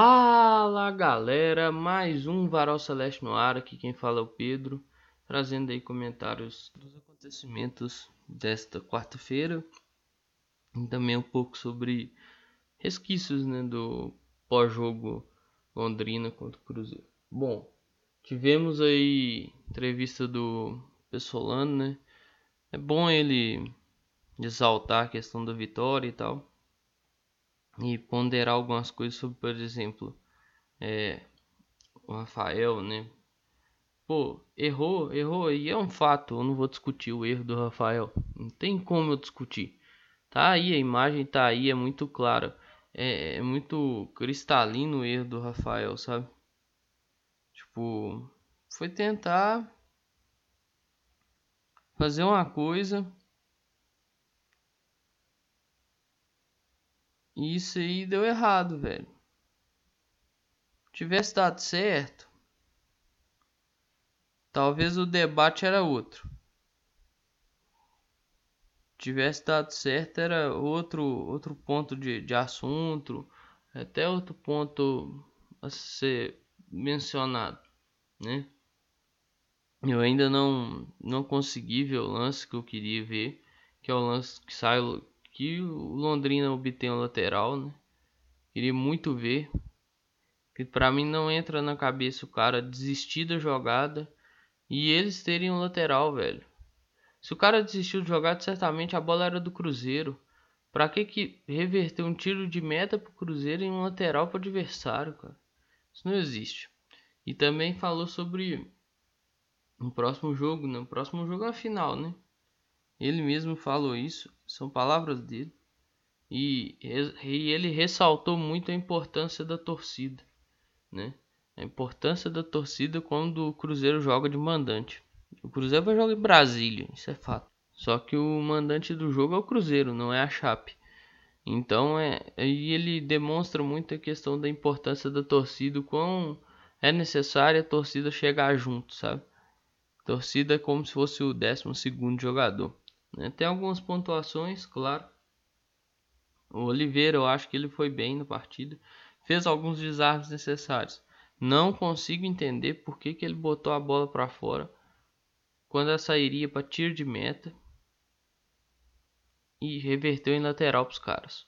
Fala galera, mais um Varal Celeste no ar, aqui quem fala é o Pedro, trazendo aí comentários dos acontecimentos desta quarta-feira e também um pouco sobre resquícios né, do pós-jogo Londrina contra o Cruzeiro. Bom, tivemos aí entrevista do Pessolano, né? É bom ele exaltar a questão da vitória e tal e ponderar algumas coisas sobre, por exemplo, é, o Rafael, né? Pô, errou, errou, e é um fato, eu não vou discutir o erro do Rafael, não tem como eu discutir. Tá aí, a imagem tá aí, é muito clara, é, é muito cristalino o erro do Rafael, sabe? Tipo, foi tentar fazer uma coisa E isso aí deu errado, velho. Tivesse dado certo, talvez o debate era outro. Tivesse dado certo, era outro, outro ponto de, de assunto, até outro ponto a ser mencionado, né? Eu ainda não, não consegui ver o lance que eu queria ver, que é o lance que sai que o Londrina obtém o lateral, né? Queria muito ver. Que para mim não entra na cabeça o cara desistir da jogada e eles terem um lateral, velho. Se o cara desistiu de jogada, certamente a bola era do Cruzeiro. Pra que que reverter um tiro de meta pro Cruzeiro em um lateral pro adversário, cara? Isso não existe. E também falou sobre o próximo jogo, né? O próximo jogo é a final, né? Ele mesmo falou isso, são palavras dele. E, e ele ressaltou muito a importância da torcida, né? A importância da torcida quando o Cruzeiro joga de mandante. O Cruzeiro vai jogar em Brasília, isso é fato. Só que o mandante do jogo é o Cruzeiro, não é a Chape. Então é, aí ele demonstra muito a questão da importância da torcida, quão é necessário a torcida chegar junto, sabe? torcida é como se fosse o 12 segundo jogador. Né? Tem algumas pontuações, claro. O Oliveira, eu acho que ele foi bem na partida. Fez alguns desarmes necessários. Não consigo entender por que, que ele botou a bola para fora quando ela sairia para tiro de meta e reverteu em lateral para os caras.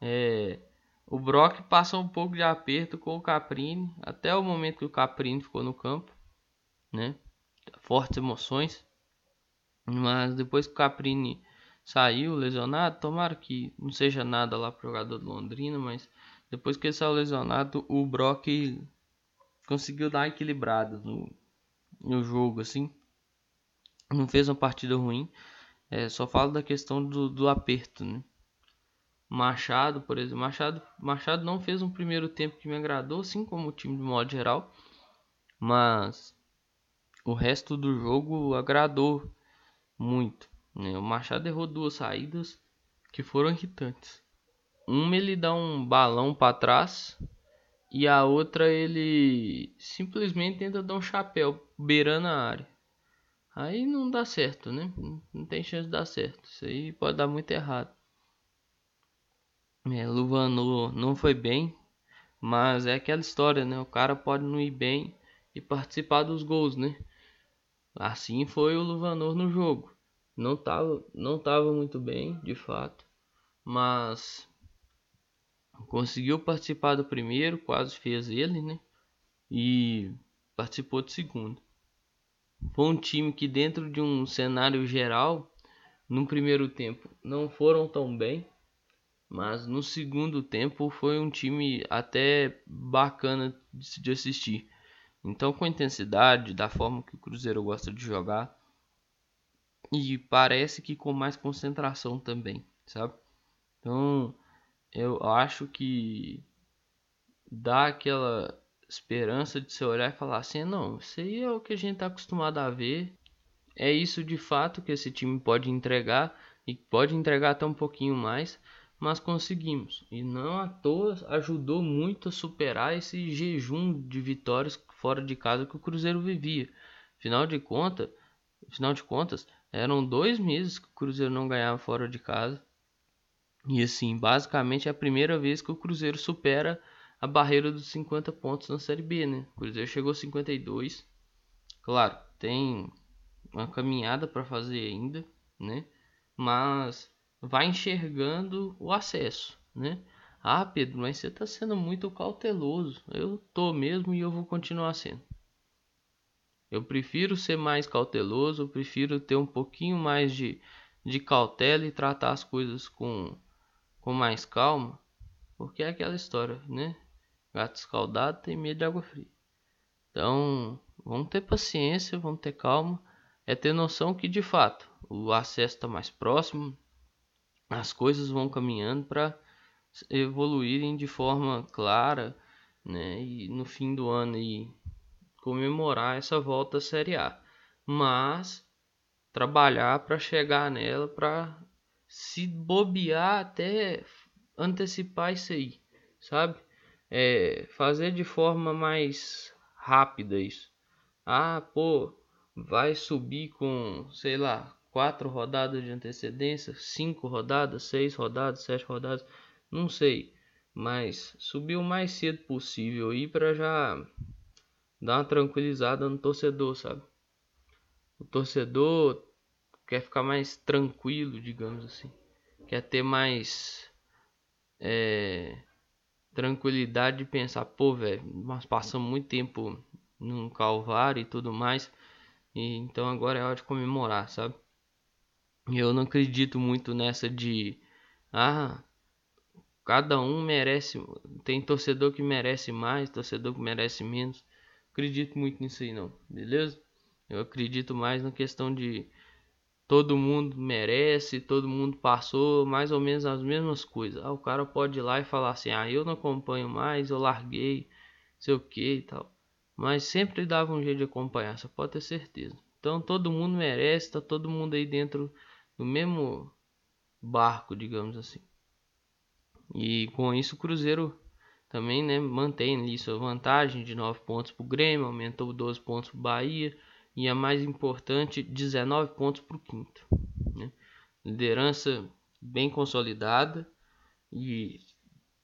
É, o Brock passou um pouco de aperto com o Caprini até o momento que o Caprini ficou no campo, né? Fortes emoções. Mas depois que o Caprini saiu lesionado, tomara que não seja nada lá pro jogador do Londrina, mas depois que ele saiu lesionado, o Brock conseguiu dar equilibrado no, no jogo, assim. Não fez uma partida ruim. É, só falo da questão do, do aperto, né? Machado, por exemplo, Machado, Machado não fez um primeiro tempo que me agradou, assim como o time de modo geral, mas o resto do jogo agradou muito. Né? O Machado errou duas saídas que foram irritantes. Uma ele dá um balão para trás e a outra ele simplesmente tenta dar um chapéu beirando a área. Aí não dá certo, né? Não tem chance de dar certo. Isso aí pode dar muito errado. É, Luvanor não foi bem, mas é aquela história, né? O cara pode não ir bem e participar dos gols, né? Assim foi o Luvanor no jogo. Não estava não tava muito bem, de fato, mas conseguiu participar do primeiro, quase fez ele, né? E participou do segundo. Foi um time que dentro de um cenário geral, no primeiro tempo não foram tão bem, mas no segundo tempo foi um time até bacana de assistir. Então, com intensidade, da forma que o Cruzeiro gosta de jogar, e parece que com mais concentração também, sabe? Então, eu acho que dá aquela esperança de se olhar e falar assim: não, isso aí é o que a gente está acostumado a ver, é isso de fato que esse time pode entregar e pode entregar até um pouquinho mais mas conseguimos. E não à toa ajudou muito a superar esse jejum de vitórias fora de casa que o Cruzeiro vivia. Final de conta, final de contas, eram dois meses que o Cruzeiro não ganhava fora de casa. E assim, basicamente é a primeira vez que o Cruzeiro supera a barreira dos 50 pontos na Série B, né? O Cruzeiro chegou a 52. Claro, tem uma caminhada para fazer ainda, né? Mas vai enxergando o acesso, né? Ah, Pedro, mas você está sendo muito cauteloso. Eu tô mesmo e eu vou continuar sendo. Eu prefiro ser mais cauteloso, prefiro ter um pouquinho mais de, de cautela e tratar as coisas com, com mais calma, porque é aquela história, né? Gato escaldado tem medo de água fria. Então, vamos ter paciência, vamos ter calma. É ter noção que, de fato, o acesso está mais próximo, as coisas vão caminhando para evoluírem de forma clara, né? E no fim do ano aí comemorar essa volta à Série A. Mas trabalhar para chegar nela, para se bobear até antecipar isso aí, sabe? É, fazer de forma mais rápida isso. Ah, pô, vai subir com, sei lá, quatro rodadas de antecedência, cinco rodadas, seis rodadas, sete rodadas, não sei, mas subir o mais cedo possível aí para já dar uma tranquilizada no torcedor, sabe? O torcedor quer ficar mais tranquilo, digamos assim, quer ter mais é, tranquilidade de pensar, pô, velho, nós passamos muito tempo num calvário e tudo mais, e então agora é hora de comemorar, sabe? Eu não acredito muito nessa de ah, cada um merece, tem torcedor que merece mais, torcedor que merece menos acredito muito nisso aí não, beleza? Eu acredito mais na questão de todo mundo merece, todo mundo passou mais ou menos as mesmas coisas. Ah, o cara pode ir lá e falar assim: "Ah, eu não acompanho mais, eu larguei, sei o que e tal". Mas sempre dava um jeito de acompanhar, você pode ter certeza. Então todo mundo merece, tá todo mundo aí dentro do mesmo barco, digamos assim. E com isso o Cruzeiro também né, mantém ali sua vantagem de 9 pontos para o Grêmio, aumentou 12 pontos para o Bahia e a mais importante, 19 pontos para o quinto. Né? Liderança bem consolidada e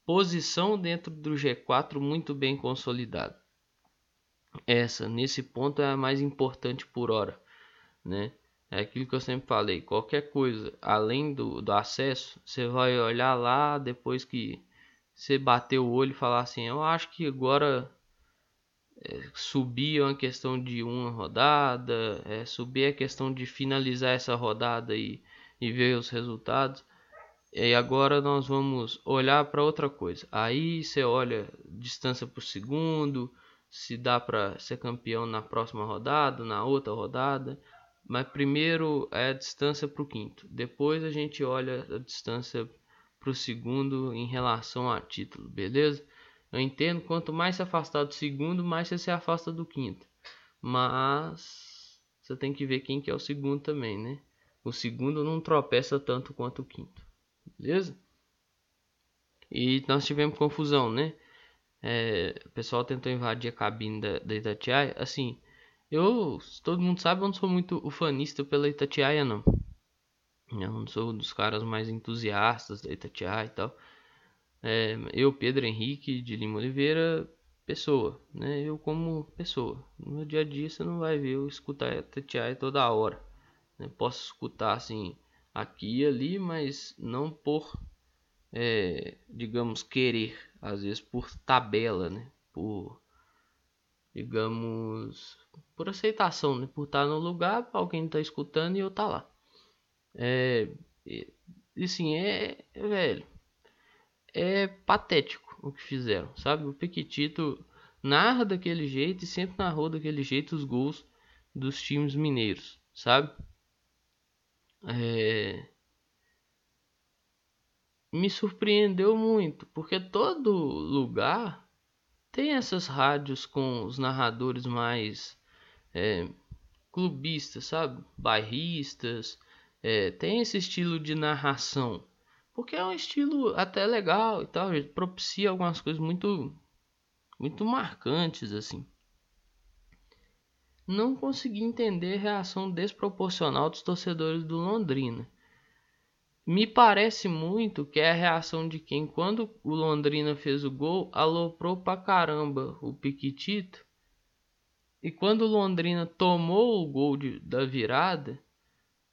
posição dentro do G4 muito bem consolidada. Essa, nesse ponto, é a mais importante por hora. Né? É aquilo que eu sempre falei: qualquer coisa além do, do acesso, você vai olhar lá depois que você bater o olho e falar assim, eu acho que agora é, subir é uma questão de uma rodada, é, subir é questão de finalizar essa rodada e, e ver os resultados. E agora nós vamos olhar para outra coisa. Aí você olha distância o segundo, se dá para ser campeão na próxima rodada, na outra rodada. Mas primeiro é a distância para o quinto. Depois a gente olha a distância para o segundo em relação a título, beleza? Eu entendo quanto mais se afastar do segundo, mais você se afasta do quinto. Mas você tem que ver quem que é o segundo também, né? O segundo não tropeça tanto quanto o quinto, beleza? E nós tivemos confusão, né? É, o pessoal tentou invadir a cabine da, da Itatiaia. Assim, eu, todo mundo sabe, eu não sou muito ufanista pela Itatiaia, não. Eu não sou dos caras mais entusiastas da Itatiaia e tal. É, eu, Pedro Henrique de Lima Oliveira, pessoa, né? Eu como pessoa. No meu dia a dia você não vai ver eu escutar Itatiaia toda hora. Né? Posso escutar assim aqui e ali, mas não por, é, digamos, querer. Às vezes por tabela, né? Por, digamos, por aceitação, né? Por estar no lugar, alguém está escutando e eu tá lá. É, e assim, é, é, velho, é patético o que fizeram, sabe? O Pequitito narra daquele jeito e sempre narrou daquele jeito os gols dos times mineiros, sabe? É... Me surpreendeu muito, porque todo lugar tem essas rádios com os narradores mais é, clubistas, sabe? Bairristas, é, tem esse estilo de narração. Porque é um estilo até legal e tal, propicia algumas coisas muito muito marcantes assim. Não consegui entender a reação desproporcional dos torcedores do Londrina. me parece muito que é a reação de quem, quando o Londrina fez o gol, aloprou pra caramba o Piquitito. E quando o Londrina tomou o gol de, da virada,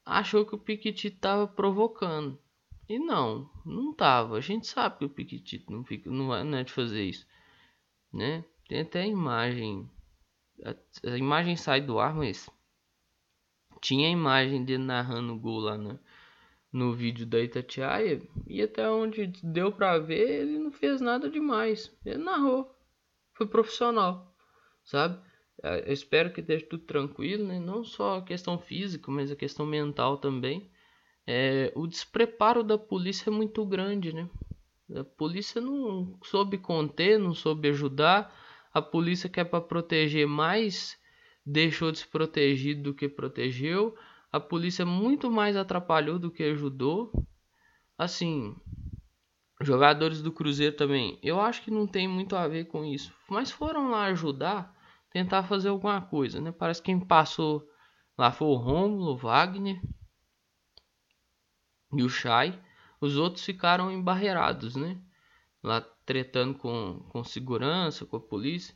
achou que o Piquitito tava provocando. E não, não tava. A gente sabe que o Piquitito não, fica, não, não é de fazer isso. Né? Tem até a imagem. A, a imagem sai do ar, mas tinha a imagem dele narrando o gol lá na, no vídeo da Itatiaia e até onde deu para ver ele não fez nada demais ele narrou foi profissional sabe eu espero que esteja tudo tranquilo né? Não só a questão física mas a questão mental também. É, o despreparo da polícia é muito grande né? A polícia não soube conter não soube ajudar. A polícia que é para proteger mais deixou desprotegido do que protegeu. A polícia muito mais atrapalhou do que ajudou. Assim, jogadores do Cruzeiro também, eu acho que não tem muito a ver com isso, mas foram lá ajudar, tentar fazer alguma coisa, né? Parece que quem passou lá foi o Romulo, o Wagner e o Chay. Os outros ficaram embarreirados, né? Lá tretando com, com segurança, com a polícia.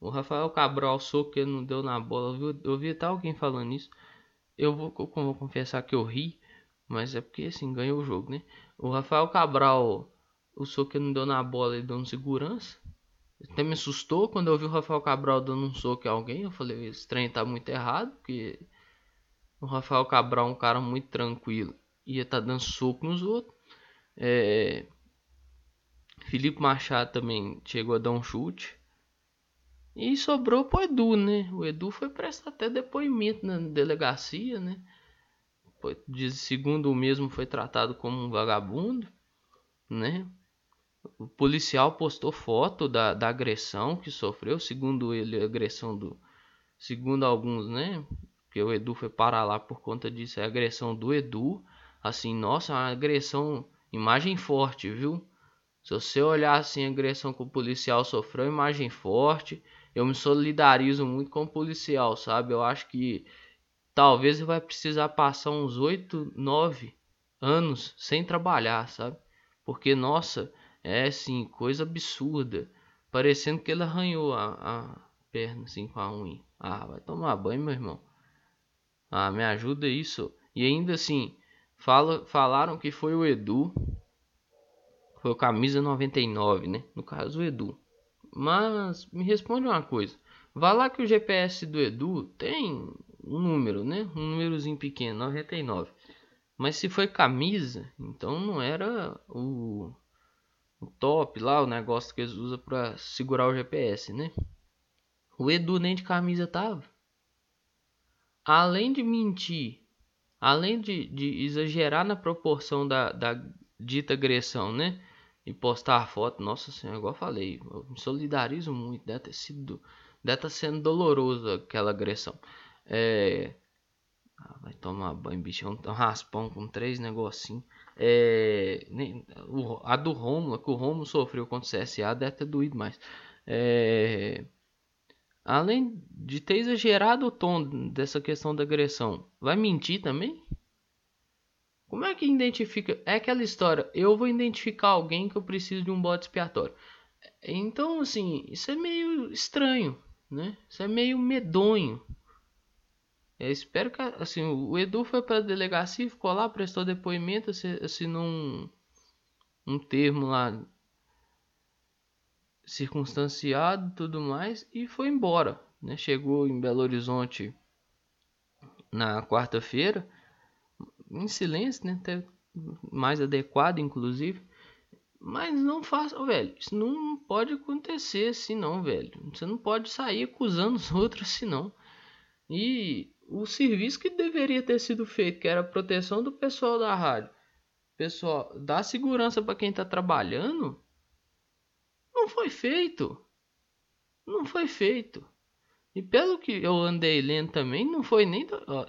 O Rafael Cabral soco que não deu na bola. Eu eu vi até alguém falando isso. Eu vou, eu vou confessar que eu ri, mas é porque assim, ganhou o jogo, né? O Rafael Cabral, o soco que não deu na bola, ele dando segurança. Até me assustou quando eu vi o Rafael Cabral dando um soco a alguém. Eu falei, esse trem tá muito errado, porque o Rafael Cabral é um cara muito tranquilo. Ia tá dando soco nos outros. É... Felipe Machado também chegou a dar um chute. E sobrou pro Edu, né? O Edu foi prestar até depoimento na delegacia, né? Segundo o mesmo, foi tratado como um vagabundo, né? O policial postou foto da, da agressão que sofreu, segundo ele, agressão do. Segundo alguns, né? Que o Edu foi parar lá por conta disso, é agressão do Edu. Assim, nossa, uma agressão, imagem forte, viu? Se você olhar assim, a agressão que o policial sofreu, imagem forte eu me solidarizo muito com o policial, sabe? Eu acho que talvez ele vai precisar passar uns 8, 9 anos sem trabalhar, sabe? Porque, nossa, é assim, coisa absurda. Parecendo que ele arranhou a, a perna assim com a unha. Ah, vai tomar banho, meu irmão. Ah, me ajuda isso. E ainda assim, fala, falaram que foi o Edu. Foi o camisa 99, né? No caso, o Edu. Mas me responde uma coisa. Vá lá que o GPS do Edu tem um número, né? Um númerozinho pequeno, 99. Mas se foi camisa, então não era o, o top lá, o negócio que eles usam para segurar o GPS, né? O Edu nem de camisa tava. Além de mentir, além de, de exagerar na proporção da, da dita agressão, né? e postar foto, nossa senhora, igual eu falei, eu me solidarizo muito, deve ter sido, deve estar tá sendo doloroso aquela agressão. É, ah, vai tomar banho, bicho, é um raspão com três negocinhos. É, a do Romulo, que o Romulo sofreu contra o CSA, deve ter doído mais. É, além de ter exagerado o tom dessa questão da agressão, vai mentir também? Como é que identifica? É aquela história, eu vou identificar alguém que eu preciso de um bode expiatório. Então, assim, isso é meio estranho, né? Isso é meio medonho. Eu espero que, assim, o Edu foi para a delegacia, ficou lá, prestou depoimento, assinou um, um termo lá circunstanciado tudo mais e foi embora, né? Chegou em Belo Horizonte na quarta-feira em silêncio, né? Até mais adequado, inclusive. Mas não faça, velho. Isso não pode acontecer assim, não, velho. Você não pode sair acusando os outros assim, não. E o serviço que deveria ter sido feito, que era a proteção do pessoal da rádio, pessoal, dar segurança para quem tá trabalhando, não foi feito. Não foi feito. E pelo que eu andei lendo também, não foi nem. Ó,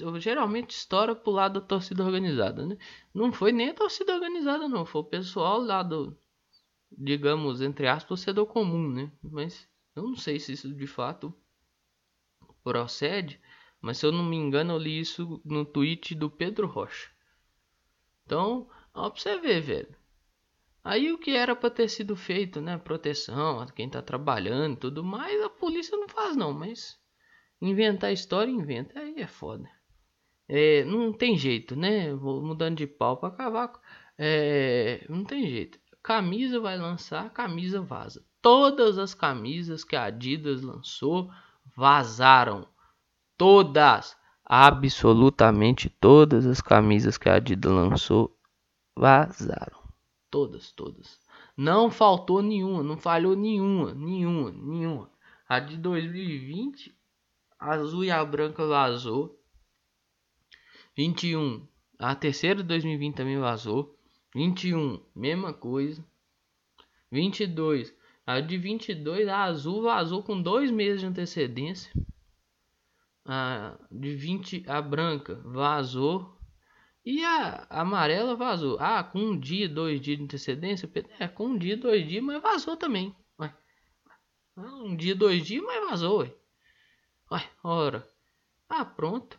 eu geralmente estoura pro lado da torcida organizada, né? Não foi nem a torcida organizada, não. Foi o pessoal lá do. Digamos, entre aspas, torcedor comum, né? Mas eu não sei se isso de fato procede. Mas se eu não me engano, eu li isso no tweet do Pedro Rocha. Então, ó pra você ver, velho. Aí o que era para ter sido feito, né? Proteção a quem tá trabalhando e tudo mais, a polícia não faz não, mas inventar história, inventa. Aí é foda. É, não tem jeito, né? Vou mudando de pau para cavaco. É, não tem jeito. Camisa vai lançar, camisa vaza. Todas as camisas que a Adidas lançou vazaram. Todas, absolutamente todas as camisas que a Adidas lançou vazaram. Todas, todas. Não faltou nenhuma, não falhou nenhuma, nenhuma, nenhuma. A de 2020, azul e a branca vazou. 21, a terceira de 2020 também vazou. 21, mesma coisa. 22, a de 22, a azul vazou com dois meses de antecedência. A de 20, a branca vazou e a amarela vazou. Ah, com um dia, dois dias de antecedência? É, com um dia, dois dias, mas vazou também. Ué. Um dia, dois dias, mas vazou. Ué, ué ora. Ah, pronto.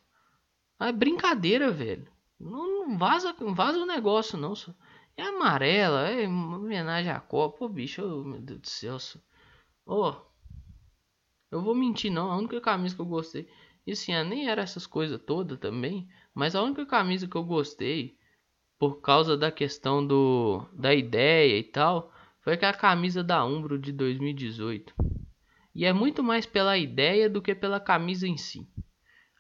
É brincadeira, velho. Não, não vaza, não vaza o negócio, não. Só. É amarela, é homenagem à Copa. Bicho, meu Deus do céu. Ó. Oh, eu vou mentir, não. A única camisa que eu gostei. E assim, nem era essas coisas todas também. Mas a única camisa que eu gostei, por causa da questão do da ideia e tal, foi que a camisa da Umbro de 2018. E é muito mais pela ideia do que pela camisa em si.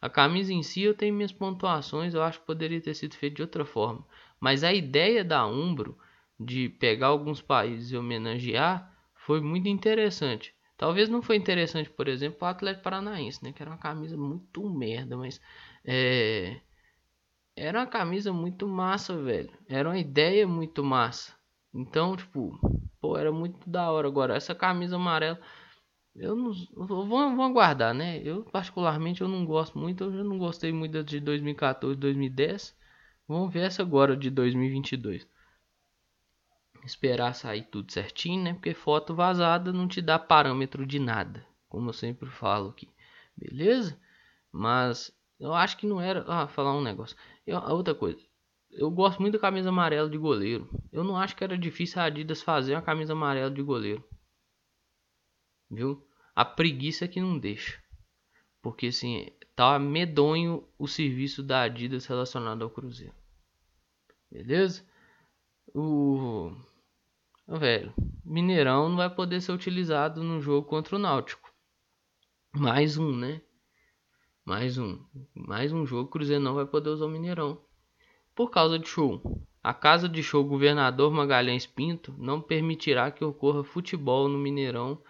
A camisa em si eu tenho minhas pontuações, eu acho que poderia ter sido feito de outra forma. Mas a ideia da Umbro de pegar alguns países e homenagear foi muito interessante. Talvez não foi interessante, por exemplo, o Atlético Paranaense, né? Que era uma camisa muito merda, mas é, era uma camisa muito massa, velho. Era uma ideia muito massa. Então, tipo, pô, era muito da hora. Agora, essa camisa amarela, eu não. vou, aguardar, né? Eu, particularmente, eu não gosto muito. Eu já não gostei muito de 2014, 2010. Vamos ver essa agora de 2022. Esperar sair tudo certinho, né? Porque foto vazada não te dá parâmetro de nada. Como eu sempre falo aqui. Beleza? Mas eu acho que não era. Ah, falar um negócio. Eu, outra coisa. Eu gosto muito da camisa amarela de goleiro. Eu não acho que era difícil a Adidas fazer uma camisa amarela de goleiro. Viu? A preguiça que não deixa. Porque assim, tá medonho o serviço da Adidas relacionado ao Cruzeiro. Beleza? O. Velho, Mineirão não vai poder ser utilizado no jogo contra o Náutico. Mais um, né? Mais um. Mais um jogo. Cruzeiro não vai poder usar o Mineirão. Por causa de show. A casa de show Governador Magalhães Pinto não permitirá que ocorra futebol no Mineirão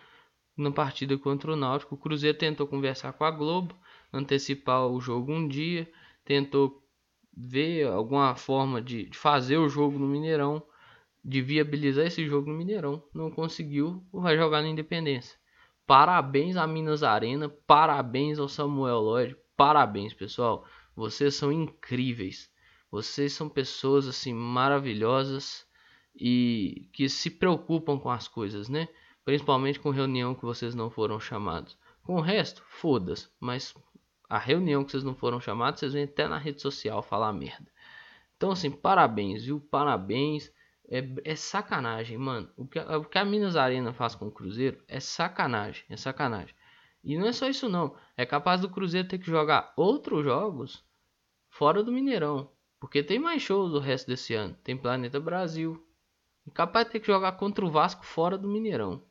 na partida contra o Náutico. O Cruzeiro tentou conversar com a Globo, antecipar o jogo um dia, tentou ver alguma forma de fazer o jogo no Mineirão, de viabilizar esse jogo no Mineirão. Não conseguiu, vai jogar na Independência. Parabéns a Minas Arena, parabéns ao Samuel Lloyd, parabéns pessoal, vocês são incríveis, vocês são pessoas assim maravilhosas e que se preocupam com as coisas, né? Principalmente com reunião que vocês não foram chamados. Com o resto, foda-se, mas a reunião que vocês não foram chamados, vocês vêm até na rede social falar merda. Então assim, parabéns, viu? Parabéns. É, é sacanagem, mano. O que, o que a Minas Arena faz com o Cruzeiro é sacanagem, é sacanagem. E não é só isso não. É capaz do Cruzeiro ter que jogar outros jogos fora do Mineirão. Porque tem mais shows o resto desse ano. Tem Planeta Brasil. É capaz de ter que jogar contra o Vasco fora do Mineirão.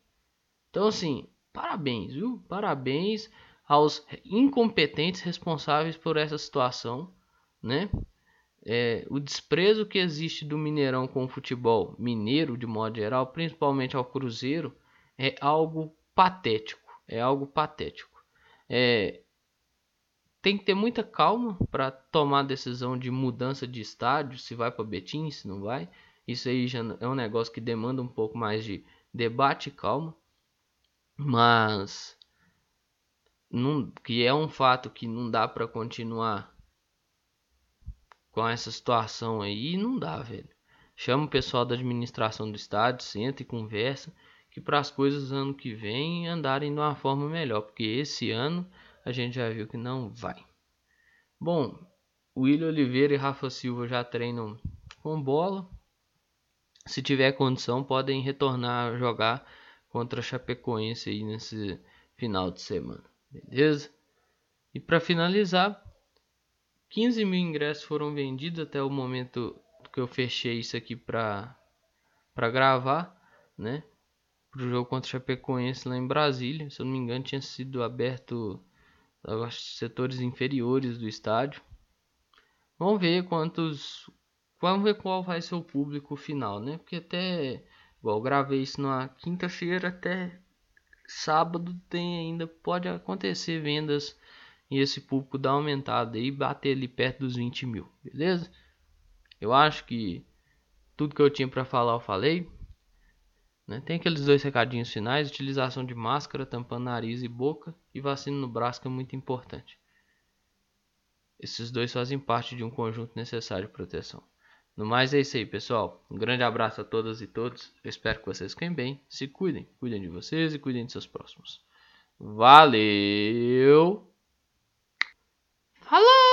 Então assim, parabéns, viu? Parabéns aos incompetentes responsáveis por essa situação, né? É, o desprezo que existe do Mineirão com o futebol mineiro, de modo geral, principalmente ao Cruzeiro, é algo patético. É algo patético. É, tem que ter muita calma para tomar a decisão de mudança de estádio, se vai para Betim, se não vai. Isso aí já é um negócio que demanda um pouco mais de debate e calma. Mas não, que é um fato que não dá para continuar com essa situação aí, não dá, velho. Chama o pessoal da administração do estádio, senta e conversa, que para as coisas ano que vem andarem de uma forma melhor, porque esse ano a gente já viu que não vai. Bom, William Oliveira e Rafa Silva já treinam com bola. Se tiver condição, podem retornar a jogar contra a Chapecoense aí nesse final de semana, beleza? E para finalizar, 15 mil ingressos foram vendidos até o momento que eu fechei isso aqui para para gravar, né? Para o jogo contra o Chapecoense lá em Brasília, se eu não me engano, tinha sido aberto aos setores inferiores do estádio. Vamos ver quantos. Vamos ver qual vai ser o público final, né? Porque até. Igual, gravei isso na quinta-feira, até sábado tem ainda. Pode acontecer vendas e esse público dar aumentada e bater ali perto dos 20 mil, beleza? Eu acho que tudo que eu tinha para falar eu falei. Né? Tem aqueles dois recadinhos finais: utilização de máscara, tampando nariz e boca, e vacina no braço, que é muito importante. Esses dois fazem parte de um conjunto necessário de proteção. No mais é isso aí, pessoal. Um grande abraço a todas e todos. Eu espero que vocês fiquem bem. Se cuidem. Cuidem de vocês e cuidem de seus próximos. Valeu! Hello!